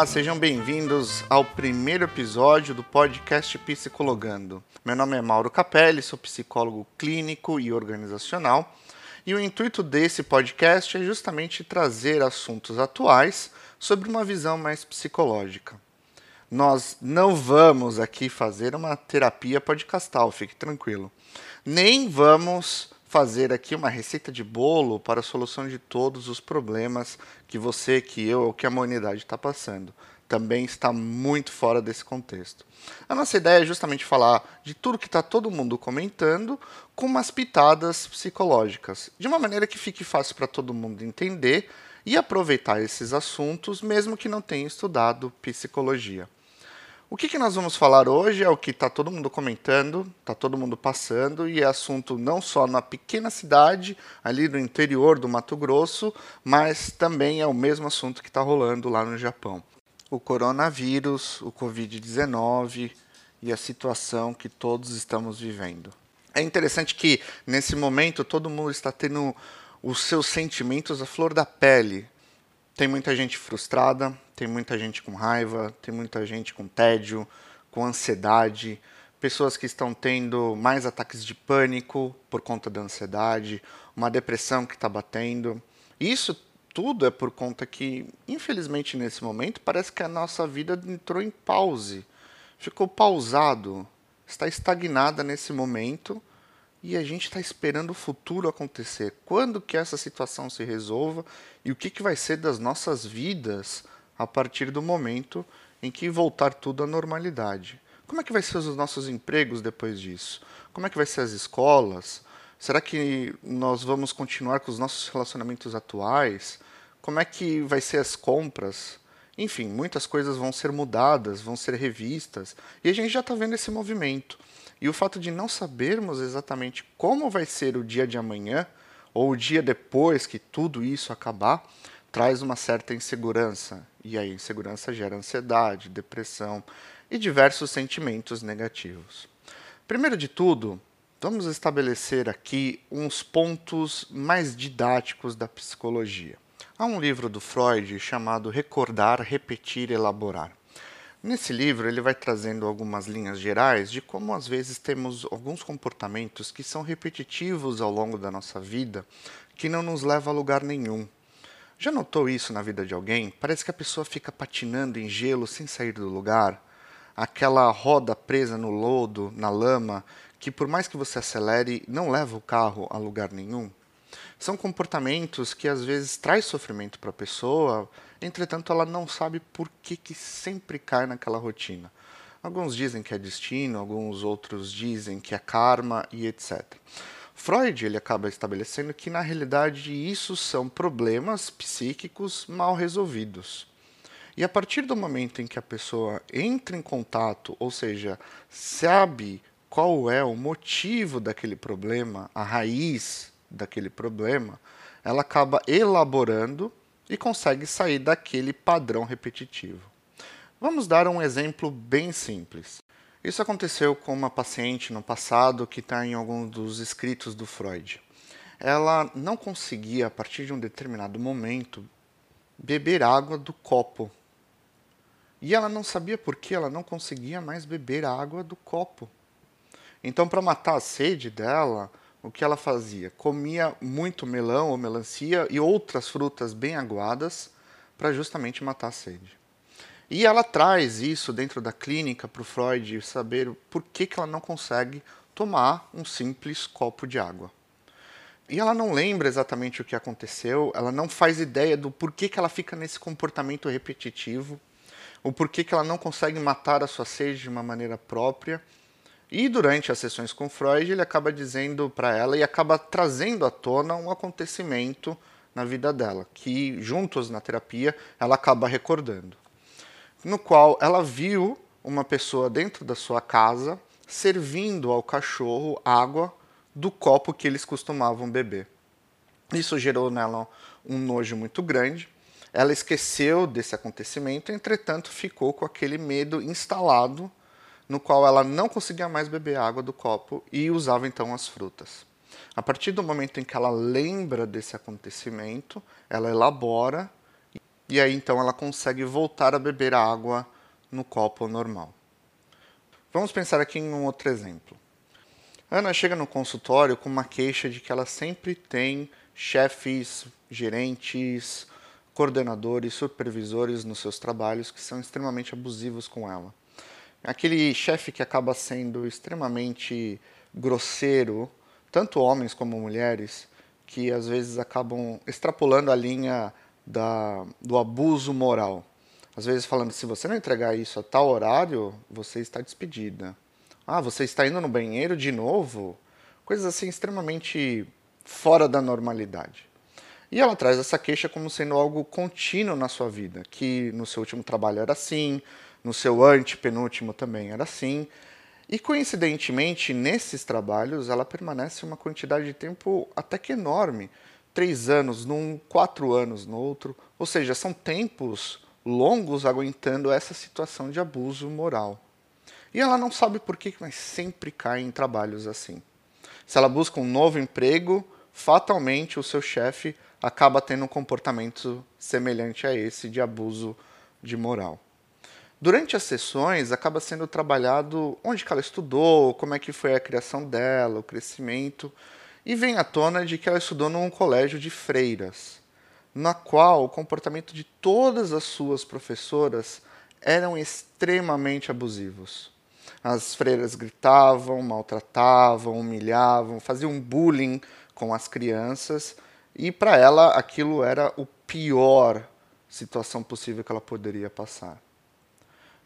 Olá, sejam bem-vindos ao primeiro episódio do podcast Psicologando. Meu nome é Mauro Capelli, sou psicólogo clínico e organizacional, e o intuito desse podcast é justamente trazer assuntos atuais sobre uma visão mais psicológica. Nós não vamos aqui fazer uma terapia podcastal, fique tranquilo. Nem vamos fazer aqui uma receita de bolo para a solução de todos os problemas que você, que eu ou que a humanidade está passando. Também está muito fora desse contexto. A nossa ideia é justamente falar de tudo que está todo mundo comentando com umas pitadas psicológicas, de uma maneira que fique fácil para todo mundo entender e aproveitar esses assuntos, mesmo que não tenha estudado psicologia. O que, que nós vamos falar hoje é o que está todo mundo comentando, está todo mundo passando, e é assunto não só na pequena cidade, ali no interior do Mato Grosso, mas também é o mesmo assunto que está rolando lá no Japão. O coronavírus, o Covid-19 e a situação que todos estamos vivendo. É interessante que, nesse momento, todo mundo está tendo os seus sentimentos à flor da pele. Tem muita gente frustrada, tem muita gente com raiva, tem muita gente com tédio, com ansiedade, pessoas que estão tendo mais ataques de pânico por conta da ansiedade, uma depressão que está batendo. Isso tudo é por conta que, infelizmente, nesse momento, parece que a nossa vida entrou em pause, ficou pausado, está estagnada nesse momento e a gente está esperando o futuro acontecer. Quando que essa situação se resolva e o que, que vai ser das nossas vidas a partir do momento em que voltar tudo à normalidade. Como é que vai ser os nossos empregos depois disso? Como é que vai ser as escolas? Será que nós vamos continuar com os nossos relacionamentos atuais? Como é que vai ser as compras? Enfim, muitas coisas vão ser mudadas, vão ser revistas, e a gente já está vendo esse movimento. E o fato de não sabermos exatamente como vai ser o dia de amanhã, ou o dia depois que tudo isso acabar, traz uma certa insegurança. E aí, insegurança gera ansiedade, depressão e diversos sentimentos negativos. Primeiro de tudo, vamos estabelecer aqui uns pontos mais didáticos da psicologia. Há um livro do Freud chamado Recordar, Repetir, Elaborar. Nesse livro, ele vai trazendo algumas linhas gerais de como às vezes temos alguns comportamentos que são repetitivos ao longo da nossa vida, que não nos leva a lugar nenhum. Já notou isso na vida de alguém? Parece que a pessoa fica patinando em gelo sem sair do lugar. Aquela roda presa no lodo, na lama, que por mais que você acelere, não leva o carro a lugar nenhum. São comportamentos que às vezes traz sofrimento para a pessoa, entretanto ela não sabe por que, que sempre cai naquela rotina. Alguns dizem que é destino, alguns outros dizem que é karma e etc. Freud ele acaba estabelecendo que na realidade isso são problemas psíquicos mal resolvidos. E a partir do momento em que a pessoa entra em contato, ou seja, sabe qual é o motivo daquele problema, a raiz daquele problema, ela acaba elaborando e consegue sair daquele padrão repetitivo. Vamos dar um exemplo bem simples. Isso aconteceu com uma paciente no passado que está em algum dos escritos do Freud. Ela não conseguia, a partir de um determinado momento, beber água do copo. E ela não sabia por que ela não conseguia mais beber água do copo. Então, para matar a sede dela, o que ela fazia? Comia muito melão ou melancia e outras frutas bem aguadas para justamente matar a sede. E ela traz isso dentro da clínica para o Freud saber por que, que ela não consegue tomar um simples copo de água. E ela não lembra exatamente o que aconteceu, ela não faz ideia do porquê que ela fica nesse comportamento repetitivo, o porquê que ela não consegue matar a sua sede de uma maneira própria. E durante as sessões com Freud, ele acaba dizendo para ela e acaba trazendo à tona um acontecimento na vida dela, que juntos na terapia ela acaba recordando no qual ela viu uma pessoa dentro da sua casa servindo ao cachorro água do copo que eles costumavam beber. Isso gerou nela um nojo muito grande. Ela esqueceu desse acontecimento, entretanto, ficou com aquele medo instalado, no qual ela não conseguia mais beber água do copo e usava então as frutas. A partir do momento em que ela lembra desse acontecimento, ela elabora e aí então ela consegue voltar a beber a água no copo normal. Vamos pensar aqui em um outro exemplo. Ana chega no consultório com uma queixa de que ela sempre tem chefes, gerentes, coordenadores, supervisores nos seus trabalhos que são extremamente abusivos com ela. Aquele chefe que acaba sendo extremamente grosseiro, tanto homens como mulheres, que às vezes acabam extrapolando a linha da, do abuso moral. Às vezes falando, se você não entregar isso a tal horário, você está despedida. Ah, você está indo no banheiro de novo? Coisas assim extremamente fora da normalidade. E ela traz essa queixa como sendo algo contínuo na sua vida, que no seu último trabalho era assim, no seu antepenúltimo também era assim. E coincidentemente, nesses trabalhos, ela permanece uma quantidade de tempo até que enorme. Três anos num, quatro anos no outro. Ou seja, são tempos longos aguentando essa situação de abuso moral. E ela não sabe por que, mas sempre cai em trabalhos assim. Se ela busca um novo emprego, fatalmente o seu chefe acaba tendo um comportamento semelhante a esse de abuso de moral. Durante as sessões, acaba sendo trabalhado onde ela estudou, como é que foi a criação dela, o crescimento, e vem à tona de que ela estudou num colégio de freiras, na qual o comportamento de todas as suas professoras eram extremamente abusivos. As freiras gritavam, maltratavam, humilhavam, faziam bullying com as crianças, e para ela aquilo era o pior situação possível que ela poderia passar.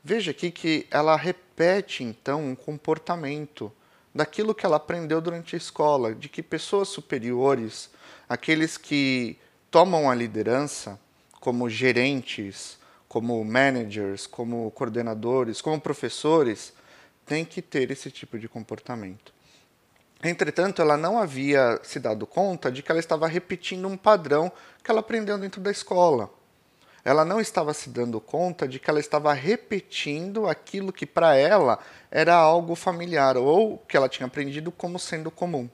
Veja aqui que ela repete então um comportamento daquilo que ela aprendeu durante a escola, de que pessoas superiores, aqueles que tomam a liderança, como gerentes, como managers, como coordenadores, como professores, têm que ter esse tipo de comportamento. Entretanto, ela não havia se dado conta de que ela estava repetindo um padrão que ela aprendeu dentro da escola ela não estava se dando conta de que ela estava repetindo aquilo que para ela era algo familiar ou que ela tinha aprendido como sendo comum.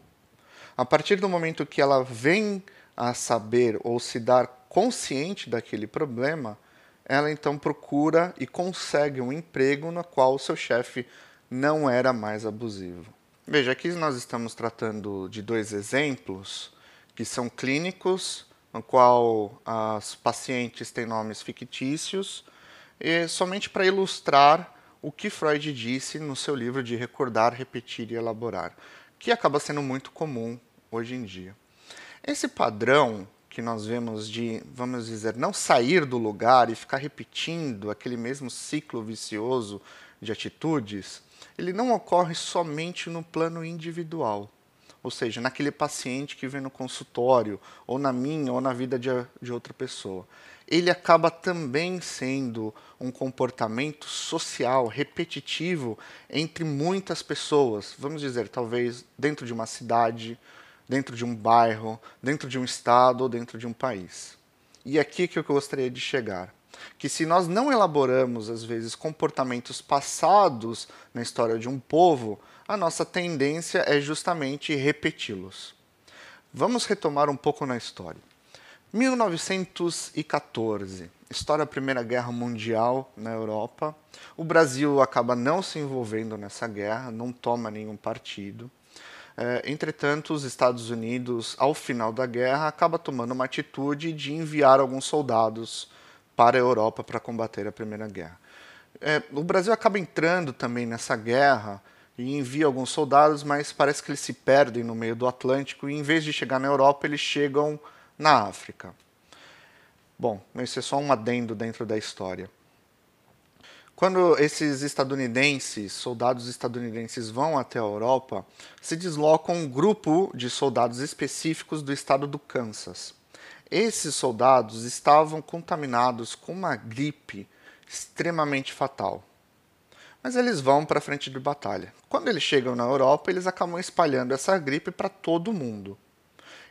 A partir do momento que ela vem a saber ou se dar consciente daquele problema, ela então procura e consegue um emprego no qual o seu chefe não era mais abusivo. Veja, aqui nós estamos tratando de dois exemplos que são clínicos no qual as pacientes têm nomes fictícios, somente para ilustrar o que Freud disse no seu livro de Recordar, Repetir e Elaborar, que acaba sendo muito comum hoje em dia. Esse padrão que nós vemos de, vamos dizer, não sair do lugar e ficar repetindo aquele mesmo ciclo vicioso de atitudes, ele não ocorre somente no plano individual ou seja, naquele paciente que vem no consultório, ou na minha, ou na vida de, de outra pessoa. Ele acaba também sendo um comportamento social repetitivo entre muitas pessoas. Vamos dizer, talvez dentro de uma cidade, dentro de um bairro, dentro de um estado ou dentro de um país. E é aqui que eu gostaria de chegar que se nós não elaboramos, às vezes, comportamentos passados na história de um povo, a nossa tendência é justamente repeti-los. Vamos retomar um pouco na história. 1914, história da Primeira Guerra Mundial na Europa. O Brasil acaba não se envolvendo nessa guerra, não toma nenhum partido. É, entretanto, os Estados Unidos, ao final da guerra, acaba tomando uma atitude de enviar alguns soldados para a Europa para combater a Primeira Guerra. É, o Brasil acaba entrando também nessa guerra e envia alguns soldados, mas parece que eles se perdem no meio do Atlântico e em vez de chegar na Europa, eles chegam na África. Bom, esse é só um adendo dentro da história. Quando esses estadunidenses, soldados estadunidenses vão até a Europa, se desloca um grupo de soldados específicos do estado do Kansas. Esses soldados estavam contaminados com uma gripe extremamente fatal mas eles vão para a frente de batalha. Quando eles chegam na Europa, eles acabam espalhando essa gripe para todo mundo.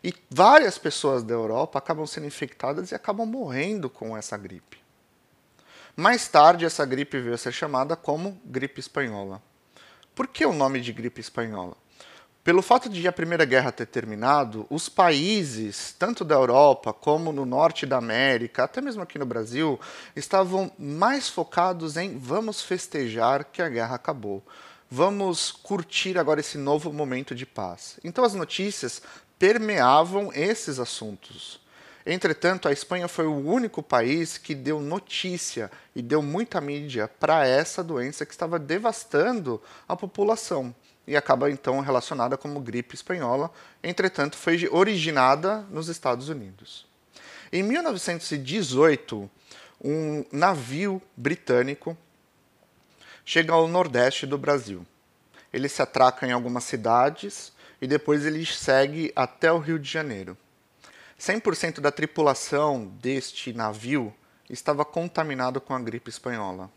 E várias pessoas da Europa acabam sendo infectadas e acabam morrendo com essa gripe. Mais tarde, essa gripe veio a ser chamada como gripe espanhola. Por que o nome de gripe espanhola? Pelo fato de a Primeira Guerra ter terminado, os países, tanto da Europa como no norte da América, até mesmo aqui no Brasil, estavam mais focados em vamos festejar que a guerra acabou. Vamos curtir agora esse novo momento de paz. Então as notícias permeavam esses assuntos. Entretanto, a Espanha foi o único país que deu notícia e deu muita mídia para essa doença que estava devastando a população e acaba então relacionada como gripe espanhola, entretanto foi originada nos Estados Unidos. Em 1918, um navio britânico chega ao nordeste do Brasil. Ele se atraca em algumas cidades e depois ele segue até o Rio de Janeiro. 100% da tripulação deste navio estava contaminado com a gripe espanhola.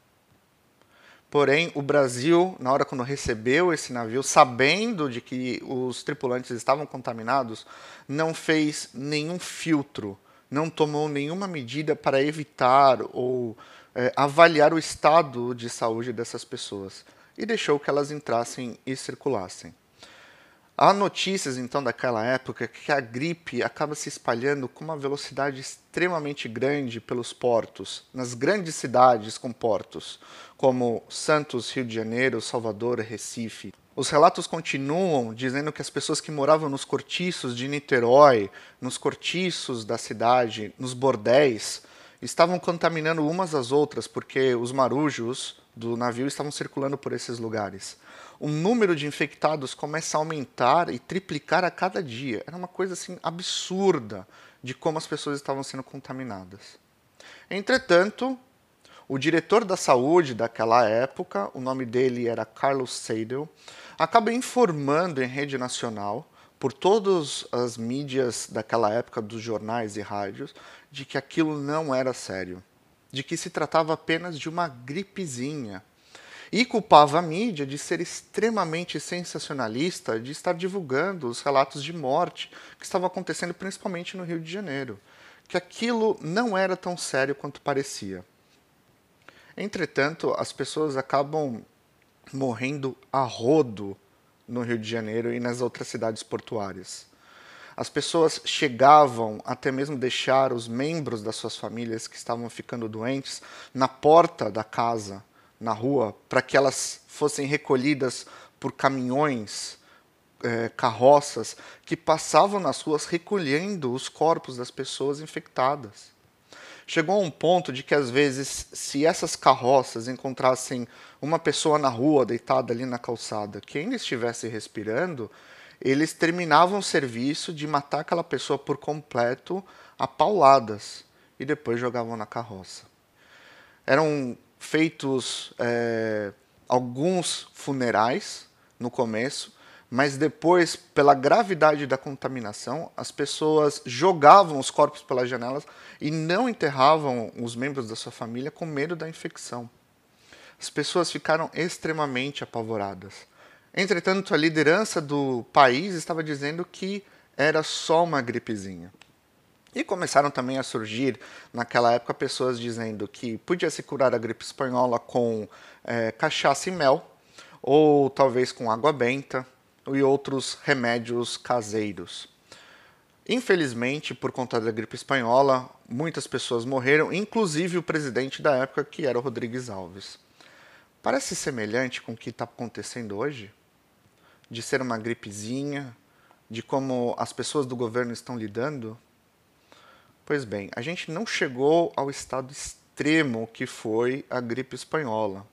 Porém, o Brasil, na hora quando recebeu esse navio, sabendo de que os tripulantes estavam contaminados, não fez nenhum filtro, não tomou nenhuma medida para evitar ou é, avaliar o estado de saúde dessas pessoas e deixou que elas entrassem e circulassem. Há notícias, então, daquela época que a gripe acaba se espalhando com uma velocidade extremamente grande pelos portos, nas grandes cidades com portos, como Santos, Rio de Janeiro, Salvador, Recife. Os relatos continuam dizendo que as pessoas que moravam nos cortiços de Niterói, nos cortiços da cidade, nos bordéis, estavam contaminando umas às outras porque os marujos do navio estavam circulando por esses lugares o número de infectados começa a aumentar e triplicar a cada dia. Era uma coisa assim absurda de como as pessoas estavam sendo contaminadas. Entretanto, o diretor da saúde daquela época, o nome dele era Carlos Seidel, acaba informando em rede nacional, por todas as mídias daquela época, dos jornais e rádios, de que aquilo não era sério, de que se tratava apenas de uma gripezinha e culpava a mídia de ser extremamente sensacionalista, de estar divulgando os relatos de morte que estavam acontecendo principalmente no Rio de Janeiro, que aquilo não era tão sério quanto parecia. Entretanto, as pessoas acabam morrendo a rodo no Rio de Janeiro e nas outras cidades portuárias. As pessoas chegavam até mesmo deixar os membros das suas famílias que estavam ficando doentes na porta da casa na rua para que elas fossem recolhidas por caminhões, é, carroças que passavam nas ruas recolhendo os corpos das pessoas infectadas. Chegou a um ponto de que, às vezes, se essas carroças encontrassem uma pessoa na rua, deitada ali na calçada, que ainda estivesse respirando, eles terminavam o serviço de matar aquela pessoa por completo a pauladas e depois jogavam na carroça. Eram feitos é, alguns funerais no começo, mas depois, pela gravidade da contaminação, as pessoas jogavam os corpos pelas janelas e não enterravam os membros da sua família com medo da infecção. As pessoas ficaram extremamente apavoradas. Entretanto, a liderança do país estava dizendo que era só uma gripezinha. E começaram também a surgir, naquela época, pessoas dizendo que podia se curar a gripe espanhola com é, cachaça e mel, ou talvez com água benta e outros remédios caseiros. Infelizmente, por conta da gripe espanhola, muitas pessoas morreram, inclusive o presidente da época, que era o Rodrigues Alves. Parece semelhante com o que está acontecendo hoje? De ser uma gripezinha, de como as pessoas do governo estão lidando Pois bem, a gente não chegou ao estado extremo que foi a gripe espanhola.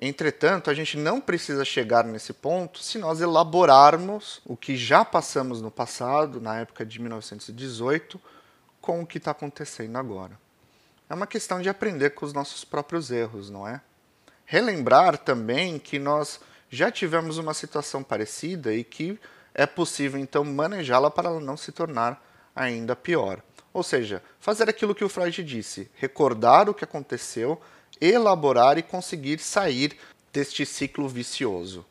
Entretanto, a gente não precisa chegar nesse ponto se nós elaborarmos o que já passamos no passado, na época de 1918, com o que está acontecendo agora. É uma questão de aprender com os nossos próprios erros, não é? Relembrar também que nós já tivemos uma situação parecida e que é possível então manejá-la para ela não se tornar ainda pior. Ou seja, fazer aquilo que o Freud disse, recordar o que aconteceu, elaborar e conseguir sair deste ciclo vicioso.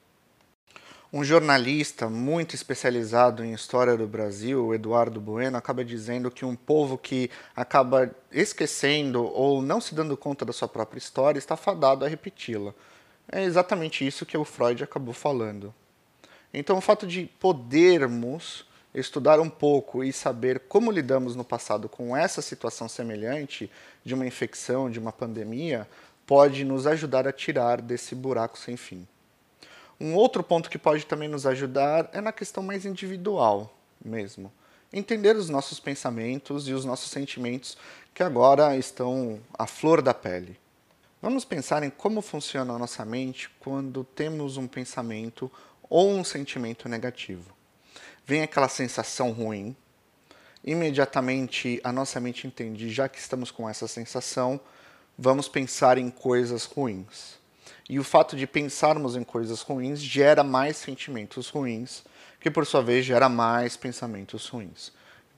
Um jornalista muito especializado em história do Brasil, Eduardo Bueno, acaba dizendo que um povo que acaba esquecendo ou não se dando conta da sua própria história está fadado a repeti-la. É exatamente isso que o Freud acabou falando. Então, o fato de podermos estudar um pouco e saber como lidamos no passado com essa situação semelhante de uma infecção, de uma pandemia, pode nos ajudar a tirar desse buraco sem fim. Um outro ponto que pode também nos ajudar é na questão mais individual mesmo. Entender os nossos pensamentos e os nossos sentimentos que agora estão à flor da pele. Vamos pensar em como funciona a nossa mente quando temos um pensamento ou um sentimento negativo vem aquela sensação ruim. Imediatamente a nossa mente entende, já que estamos com essa sensação, vamos pensar em coisas ruins. E o fato de pensarmos em coisas ruins gera mais sentimentos ruins, que por sua vez gera mais pensamentos ruins.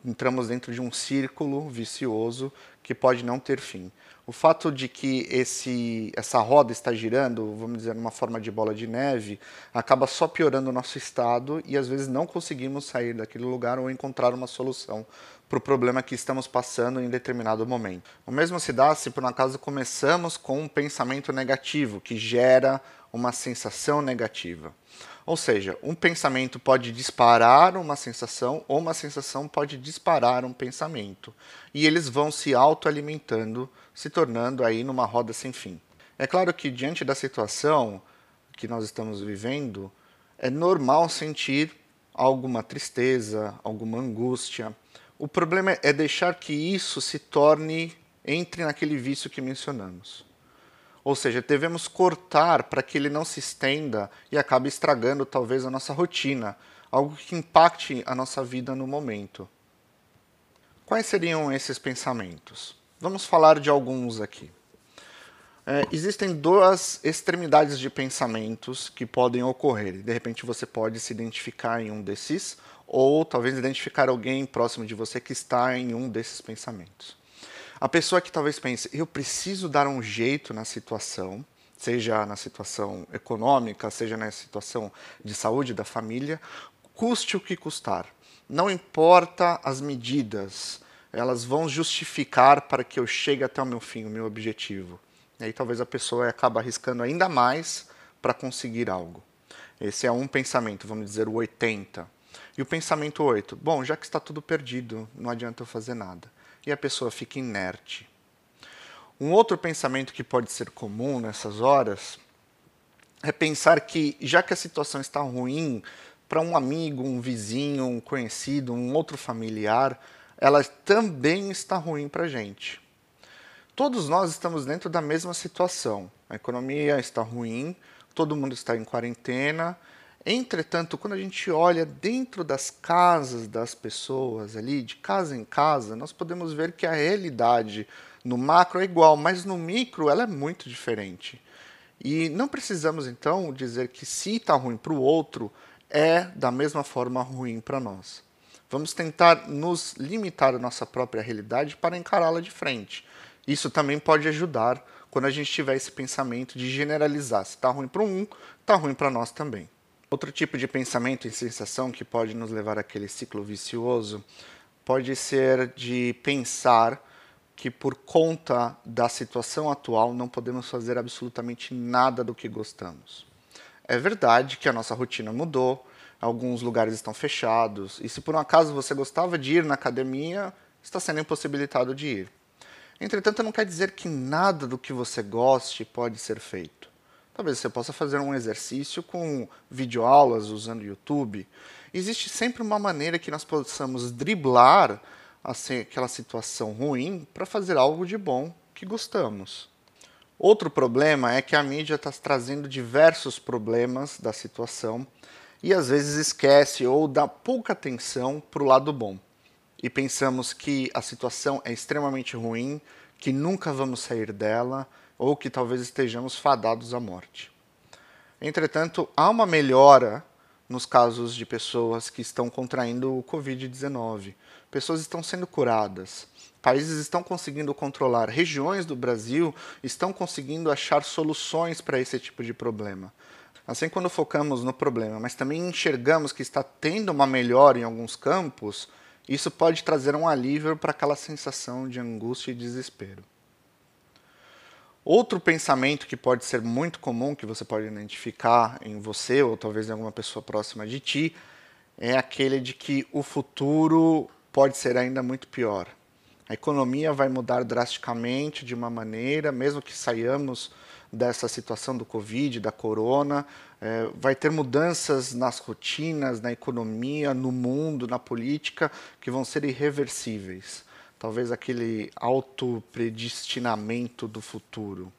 Entramos dentro de um círculo vicioso que pode não ter fim o fato de que esse, essa roda está girando, vamos dizer, numa forma de bola de neve, acaba só piorando o nosso estado e às vezes não conseguimos sair daquele lugar ou encontrar uma solução para o problema que estamos passando em determinado momento. O mesmo se dá se por um acaso começamos com um pensamento negativo que gera uma sensação negativa. Ou seja, um pensamento pode disparar uma sensação ou uma sensação pode disparar um pensamento. E eles vão se autoalimentando, se tornando aí numa roda sem fim. É claro que diante da situação que nós estamos vivendo, é normal sentir alguma tristeza, alguma angústia. O problema é deixar que isso se torne entre naquele vício que mencionamos. Ou seja, devemos cortar para que ele não se estenda e acabe estragando talvez a nossa rotina, algo que impacte a nossa vida no momento. Quais seriam esses pensamentos? Vamos falar de alguns aqui. É, existem duas extremidades de pensamentos que podem ocorrer. De repente você pode se identificar em um desses, ou talvez identificar alguém próximo de você que está em um desses pensamentos. A pessoa que talvez pense, eu preciso dar um jeito na situação, seja na situação econômica, seja na situação de saúde da família, custe o que custar. Não importa as medidas, elas vão justificar para que eu chegue até o meu fim, o meu objetivo. E aí talvez a pessoa acabe arriscando ainda mais para conseguir algo. Esse é um pensamento, vamos dizer o 80. E o pensamento 8, bom, já que está tudo perdido, não adianta eu fazer nada e a pessoa fica inerte. Um outro pensamento que pode ser comum nessas horas é pensar que, já que a situação está ruim, para um amigo, um vizinho, um conhecido, um outro familiar, ela também está ruim para a gente. Todos nós estamos dentro da mesma situação. A economia está ruim, todo mundo está em quarentena Entretanto, quando a gente olha dentro das casas das pessoas ali, de casa em casa, nós podemos ver que a realidade no macro é igual, mas no micro ela é muito diferente. E não precisamos então dizer que se está ruim para o outro, é da mesma forma ruim para nós. Vamos tentar nos limitar à nossa própria realidade para encará-la de frente. Isso também pode ajudar quando a gente tiver esse pensamento de generalizar. Se está ruim para um, está ruim para nós também. Outro tipo de pensamento e sensação que pode nos levar àquele ciclo vicioso pode ser de pensar que por conta da situação atual não podemos fazer absolutamente nada do que gostamos. É verdade que a nossa rotina mudou, alguns lugares estão fechados, e se por um acaso você gostava de ir na academia, está sendo impossibilitado de ir. Entretanto, não quer dizer que nada do que você goste pode ser feito. Talvez você possa fazer um exercício com videoaulas usando o YouTube. Existe sempre uma maneira que nós possamos driblar assim, aquela situação ruim para fazer algo de bom que gostamos. Outro problema é que a mídia está trazendo diversos problemas da situação e às vezes esquece ou dá pouca atenção para o lado bom. E pensamos que a situação é extremamente ruim, que nunca vamos sair dela, ou que talvez estejamos fadados à morte. Entretanto, há uma melhora nos casos de pessoas que estão contraindo o Covid-19. Pessoas estão sendo curadas. Países estão conseguindo controlar. Regiões do Brasil estão conseguindo achar soluções para esse tipo de problema. Assim, quando focamos no problema, mas também enxergamos que está tendo uma melhora em alguns campos, isso pode trazer um alívio para aquela sensação de angústia e desespero. Outro pensamento que pode ser muito comum, que você pode identificar em você ou talvez em alguma pessoa próxima de ti, é aquele de que o futuro pode ser ainda muito pior. A economia vai mudar drasticamente de uma maneira, mesmo que saiamos dessa situação do Covid, da corona, é, vai ter mudanças nas rotinas, na economia, no mundo, na política, que vão ser irreversíveis. Talvez aquele autopredestinamento do futuro.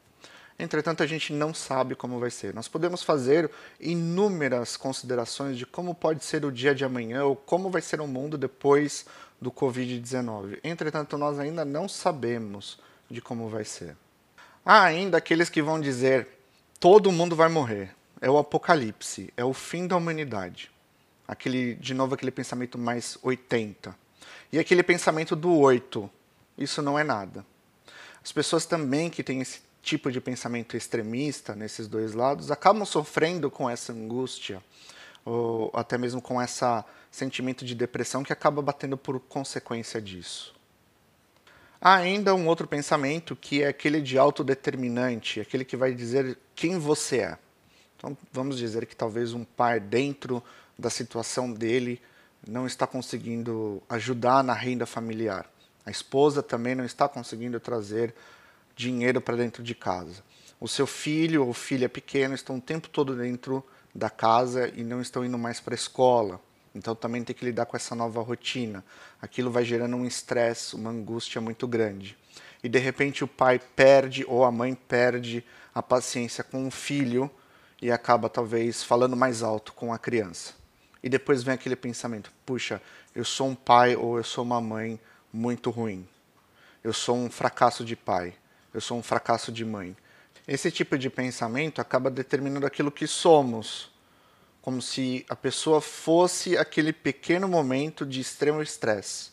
Entretanto, a gente não sabe como vai ser. Nós podemos fazer inúmeras considerações de como pode ser o dia de amanhã ou como vai ser o mundo depois do Covid-19. Entretanto, nós ainda não sabemos de como vai ser. Há ainda aqueles que vão dizer: todo mundo vai morrer. É o apocalipse, é o fim da humanidade. Aquele, de novo, aquele pensamento mais 80. E aquele pensamento do 8. Isso não é nada. As pessoas também que têm esse tipo de pensamento extremista nesses dois lados acabam sofrendo com essa angústia, ou até mesmo com esse sentimento de depressão que acaba batendo por consequência disso. Há ainda um outro pensamento que é aquele de autodeterminante, aquele que vai dizer quem você é. Então, vamos dizer que talvez um pai, dentro da situação dele, não está conseguindo ajudar na renda familiar. A esposa também não está conseguindo trazer dinheiro para dentro de casa. O seu filho ou filha pequeno estão o tempo todo dentro da casa e não estão indo mais para a escola. Então também tem que lidar com essa nova rotina. Aquilo vai gerando um estresse, uma angústia muito grande. E de repente o pai perde ou a mãe perde a paciência com o filho e acaba talvez falando mais alto com a criança. E depois vem aquele pensamento: puxa, eu sou um pai ou eu sou uma mãe muito ruim. Eu sou um fracasso de pai. Eu sou um fracasso de mãe. Esse tipo de pensamento acaba determinando aquilo que somos como se a pessoa fosse aquele pequeno momento de extremo estresse.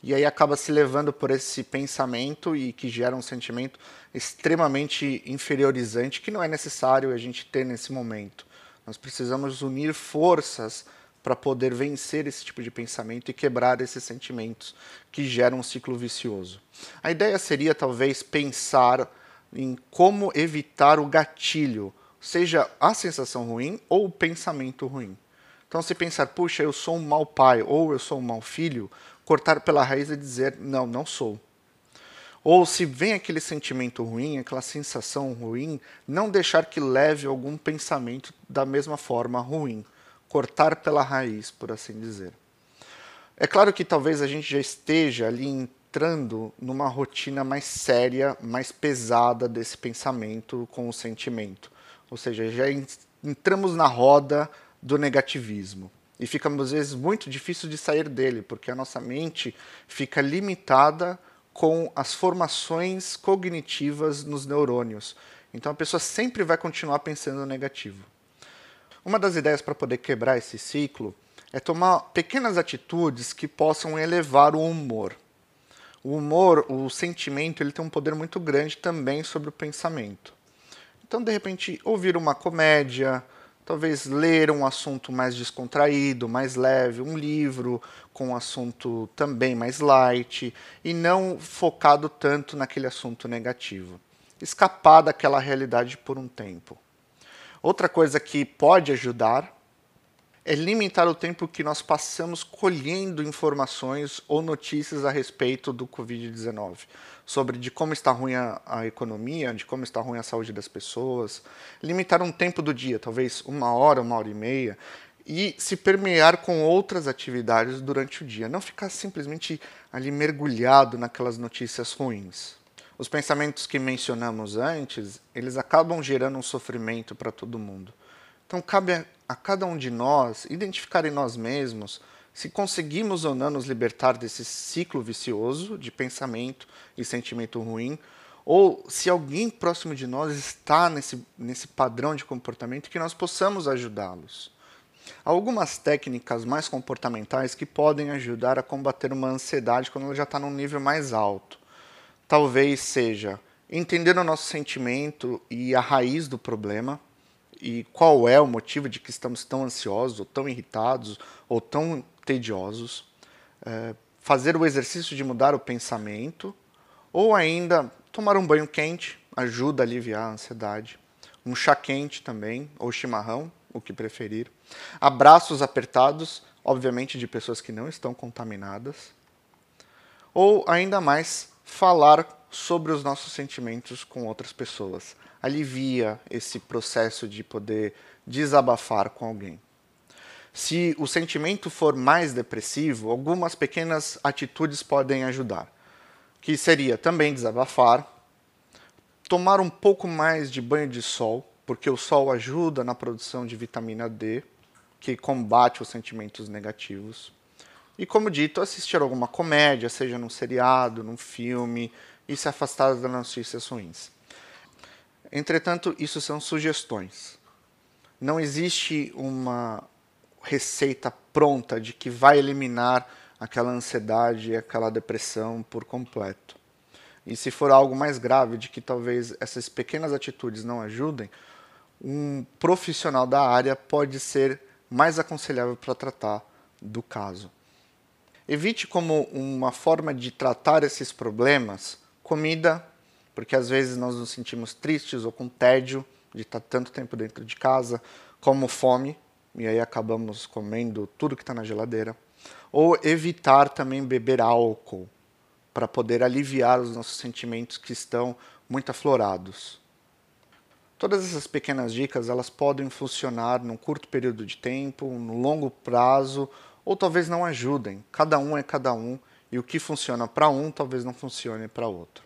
E aí acaba se levando por esse pensamento e que gera um sentimento extremamente inferiorizante que não é necessário a gente ter nesse momento. Nós precisamos unir forças para poder vencer esse tipo de pensamento e quebrar esses sentimentos que geram um ciclo vicioso. A ideia seria talvez pensar em como evitar o gatilho seja a sensação ruim ou o pensamento ruim. Então, se pensar, puxa, eu sou um mau pai ou eu sou um mau filho, cortar pela raiz e dizer, não, não sou. Ou se vem aquele sentimento ruim, aquela sensação ruim, não deixar que leve algum pensamento da mesma forma ruim. Cortar pela raiz, por assim dizer. É claro que talvez a gente já esteja ali entrando numa rotina mais séria, mais pesada desse pensamento com o sentimento. Ou seja, já entramos na roda do negativismo. E fica, às vezes, muito difícil de sair dele, porque a nossa mente fica limitada com as formações cognitivas nos neurônios. Então a pessoa sempre vai continuar pensando negativo. Uma das ideias para poder quebrar esse ciclo é tomar pequenas atitudes que possam elevar o humor. O humor, o sentimento, ele tem um poder muito grande também sobre o pensamento. Então, de repente, ouvir uma comédia, talvez ler um assunto mais descontraído, mais leve, um livro com um assunto também mais light e não focado tanto naquele assunto negativo. Escapar daquela realidade por um tempo. Outra coisa que pode ajudar é limitar o tempo que nós passamos colhendo informações ou notícias a respeito do Covid-19, sobre de como está ruim a, a, economia, de como está ruim a saúde das pessoas, limitar um tempo do dia, talvez uma hora, uma hora e meia, e se permear com outras atividades durante o dia, não ficar simplesmente ali mergulhado naquelas notícias ruins. Os pensamentos que mencionamos antes, eles acabam gerando um sofrimento para todo mundo. Então cabe a, a cada um de nós identificar em nós mesmos se conseguimos ou não nos libertar desse ciclo vicioso de pensamento e sentimento ruim, ou se alguém próximo de nós está nesse, nesse padrão de comportamento que nós possamos ajudá-los. Há algumas técnicas mais comportamentais que podem ajudar a combater uma ansiedade quando ela já está num nível mais alto. Talvez seja entender o nosso sentimento e a raiz do problema, e qual é o motivo de que estamos tão ansiosos, ou tão irritados, ou tão tediosos. É, fazer o exercício de mudar o pensamento, ou ainda tomar um banho quente, ajuda a aliviar a ansiedade. Um chá quente também, ou chimarrão, o que preferir. Abraços apertados, obviamente de pessoas que não estão contaminadas. Ou ainda mais, falar sobre os nossos sentimentos com outras pessoas. Alivia esse processo de poder desabafar com alguém. Se o sentimento for mais depressivo, algumas pequenas atitudes podem ajudar, que seria também desabafar, tomar um pouco mais de banho de sol, porque o sol ajuda na produção de vitamina D, que combate os sentimentos negativos. E como dito, assistir alguma comédia, seja num seriado, num filme, e se afastar das notícias ruins. Entretanto, isso são sugestões. Não existe uma receita pronta de que vai eliminar aquela ansiedade aquela depressão por completo. E se for algo mais grave, de que talvez essas pequenas atitudes não ajudem, um profissional da área pode ser mais aconselhável para tratar do caso. Evite como uma forma de tratar esses problemas Comida, porque às vezes nós nos sentimos tristes ou com tédio de estar tanto tempo dentro de casa, como fome, e aí acabamos comendo tudo que está na geladeira. Ou evitar também beber álcool, para poder aliviar os nossos sentimentos que estão muito aflorados. Todas essas pequenas dicas elas podem funcionar num curto período de tempo, no longo prazo, ou talvez não ajudem. Cada um é cada um e o que funciona para um talvez não funcione para outro.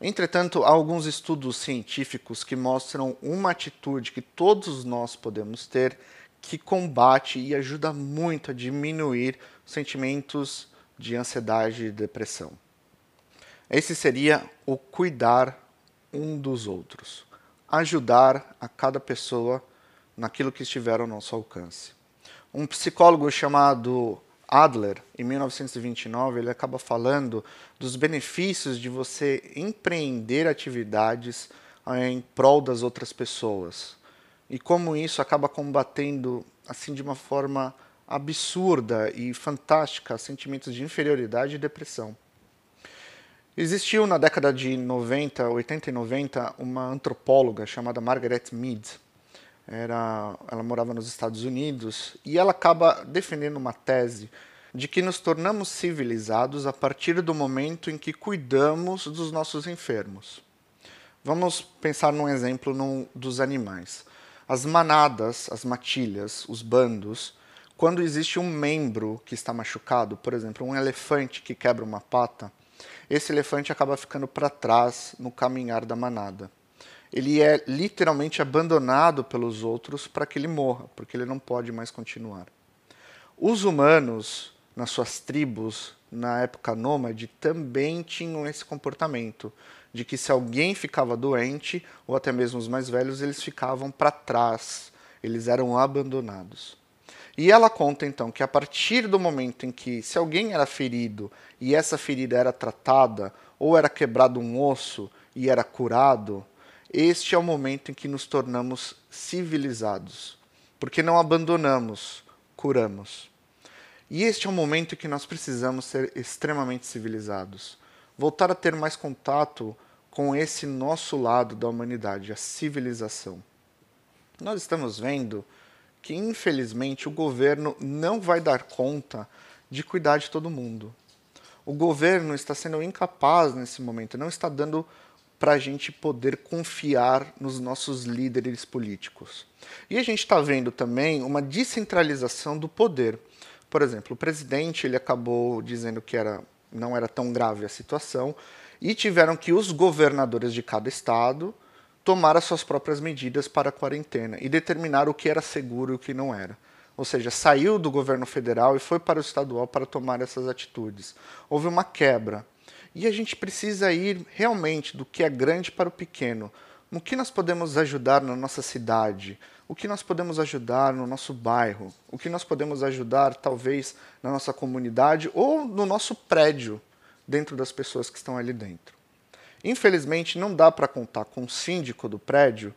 Entretanto, há alguns estudos científicos que mostram uma atitude que todos nós podemos ter que combate e ajuda muito a diminuir os sentimentos de ansiedade e depressão. Esse seria o cuidar um dos outros, ajudar a cada pessoa naquilo que estiver ao nosso alcance. Um psicólogo chamado Adler, em 1929, ele acaba falando dos benefícios de você empreender atividades eh, em prol das outras pessoas. E como isso acaba combatendo assim de uma forma absurda e fantástica sentimentos de inferioridade e depressão. Existiu na década de 90, 80 e 90, uma antropóloga chamada Margaret Mead. Era, ela morava nos Estados Unidos e ela acaba defendendo uma tese de que nos tornamos civilizados a partir do momento em que cuidamos dos nossos enfermos. Vamos pensar num exemplo num, dos animais. As manadas, as matilhas, os bandos, quando existe um membro que está machucado, por exemplo, um elefante que quebra uma pata, esse elefante acaba ficando para trás no caminhar da manada ele é literalmente abandonado pelos outros para que ele morra, porque ele não pode mais continuar. Os humanos, nas suas tribos, na época nômade, também tinham esse comportamento de que se alguém ficava doente, ou até mesmo os mais velhos, eles ficavam para trás, eles eram abandonados. E ela conta então que a partir do momento em que, se alguém era ferido e essa ferida era tratada, ou era quebrado um osso e era curado, este é o momento em que nos tornamos civilizados, porque não abandonamos, curamos. E este é o momento em que nós precisamos ser extremamente civilizados, voltar a ter mais contato com esse nosso lado da humanidade, a civilização. Nós estamos vendo que, infelizmente, o governo não vai dar conta de cuidar de todo mundo. O governo está sendo incapaz nesse momento, não está dando para a gente poder confiar nos nossos líderes políticos. E a gente está vendo também uma descentralização do poder. Por exemplo, o presidente ele acabou dizendo que era, não era tão grave a situação e tiveram que os governadores de cada estado tomar as suas próprias medidas para a quarentena e determinar o que era seguro e o que não era. Ou seja, saiu do governo federal e foi para o estadual para tomar essas atitudes. Houve uma quebra. E a gente precisa ir realmente do que é grande para o pequeno. No que nós podemos ajudar na nossa cidade? O que nós podemos ajudar no nosso bairro? O que nós podemos ajudar, talvez, na nossa comunidade ou no nosso prédio, dentro das pessoas que estão ali dentro? Infelizmente, não dá para contar com o síndico do prédio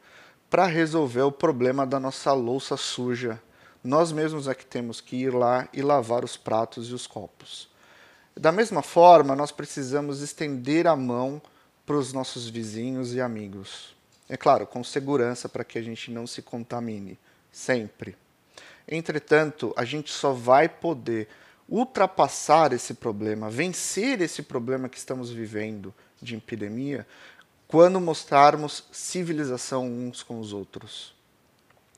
para resolver o problema da nossa louça suja. Nós mesmos é que temos que ir lá e lavar os pratos e os copos. Da mesma forma, nós precisamos estender a mão para os nossos vizinhos e amigos. É claro, com segurança para que a gente não se contamine, sempre. Entretanto, a gente só vai poder ultrapassar esse problema, vencer esse problema que estamos vivendo de epidemia, quando mostrarmos civilização uns com os outros.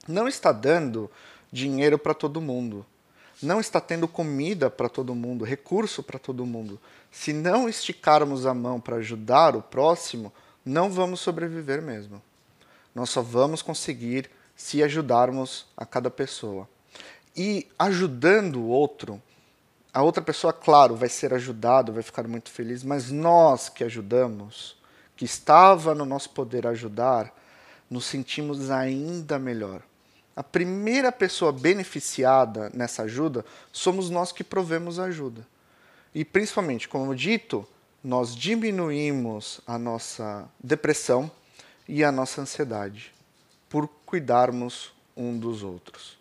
Não está dando dinheiro para todo mundo. Não está tendo comida para todo mundo, recurso para todo mundo. Se não esticarmos a mão para ajudar o próximo, não vamos sobreviver mesmo. Nós só vamos conseguir se ajudarmos a cada pessoa. E ajudando o outro, a outra pessoa, claro, vai ser ajudado, vai ficar muito feliz, mas nós que ajudamos, que estava no nosso poder ajudar, nos sentimos ainda melhor. A primeira pessoa beneficiada nessa ajuda somos nós que provemos ajuda. E principalmente, como dito, nós diminuímos a nossa depressão e a nossa ansiedade por cuidarmos um dos outros.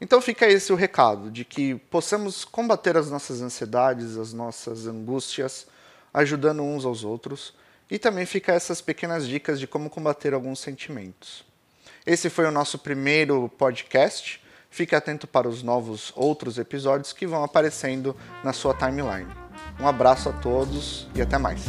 Então fica esse o recado de que possamos combater as nossas ansiedades, as nossas angústias, ajudando uns aos outros, e também fica essas pequenas dicas de como combater alguns sentimentos. Esse foi o nosso primeiro podcast. Fique atento para os novos outros episódios que vão aparecendo na sua timeline. Um abraço a todos e até mais.